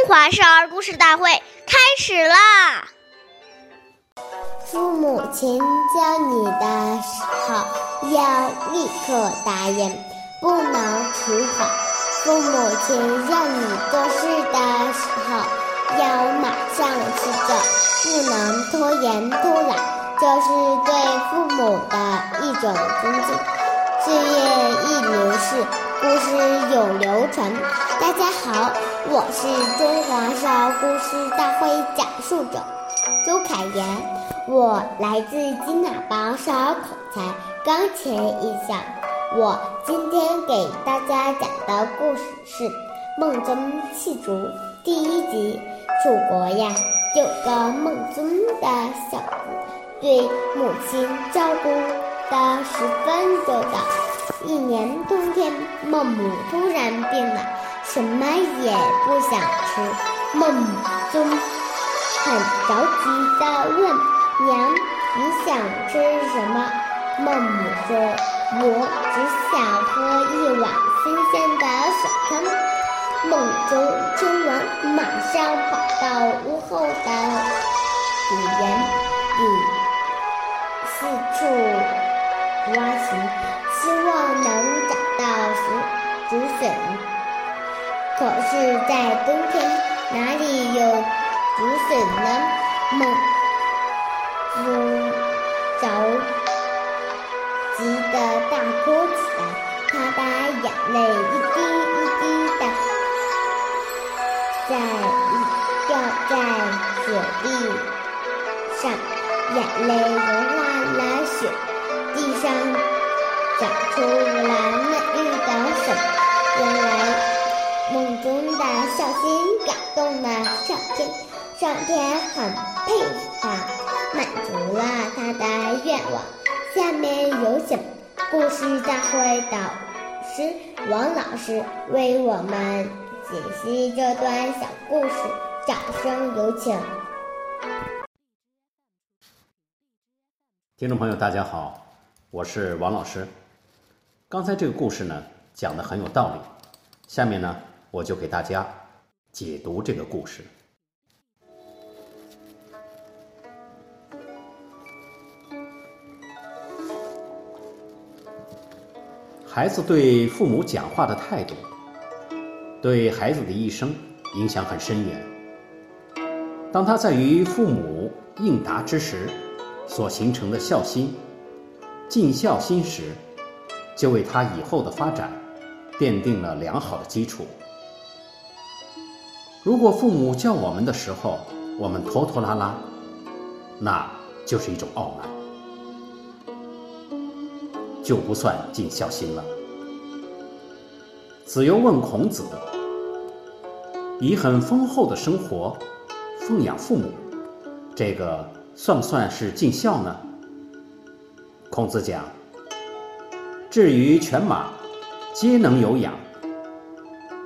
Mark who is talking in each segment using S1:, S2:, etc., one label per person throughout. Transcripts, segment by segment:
S1: 中华少儿故事大会开始啦！
S2: 父母亲教你的时候，要立刻答应，不能迟缓；父母亲让你做事的时候，要马上去做，不能拖延偷懒，这是对父母的一种尊敬。岁月易流逝，故事永流传。大家好，我是中华少儿故事大会讲述者周凯言，我来自金喇叭少儿口才钢琴艺校。我今天给大家讲的故事是《梦中弃竹》第一集。楚国呀，有个梦中的小子，对母亲照顾的十分周到。一年冬天，孟母突然病了。什么？也不想吃，孟母就很着急地问娘：“你想吃什么？”孟母说：“我只想喝一碗新鲜的水汤。”孟宗听完，马上跑到屋后的果园里四处挖寻，希望能找到竹竹笋。可是，在冬天哪里有竹笋呢？孟子着急的大哭起来，他把眼泪一滴一滴的在掉在雪地上，眼泪动了上天，上天很佩服他，满足了他的愿望。下面有请故事大会导师王老师为我们解析这段小故事，掌声有请。
S3: 听众朋友，大家好，我是王老师。刚才这个故事呢，讲的很有道理。下面呢。我就给大家解读这个故事。孩子对父母讲话的态度，对孩子的一生影响很深远。当他在与父母应答之时，所形成的孝心、尽孝心时，就为他以后的发展奠定了良好的基础。如果父母叫我们的时候，我们拖拖拉拉，那就是一种傲慢，就不算尽孝心了。子游问孔子：“以很丰厚的生活奉养父母，这个算不算是尽孝呢？”孔子讲：“至于犬马，皆能有养，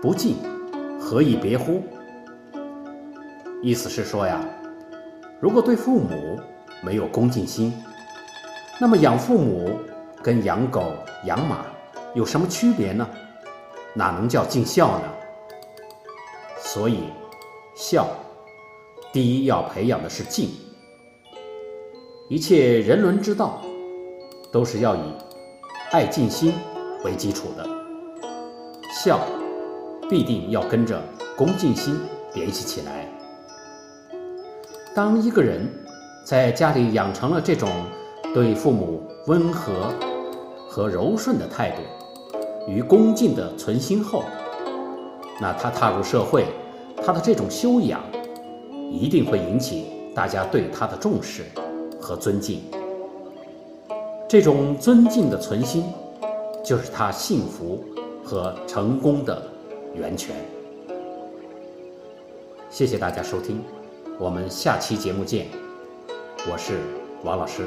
S3: 不尽，何以别乎？”意思是说呀，如果对父母没有恭敬心，那么养父母跟养狗、养马有什么区别呢？哪能叫尽孝呢？所以，孝第一要培养的是敬。一切人伦之道，都是要以爱敬心为基础的。孝必定要跟着恭敬心联系起来。当一个人在家里养成了这种对父母温和和柔顺的态度与恭敬的存心后，那他踏入社会，他的这种修养一定会引起大家对他的重视和尊敬。这种尊敬的存心，就是他幸福和成功的源泉。谢谢大家收听。我们下期节目见，我是王老师。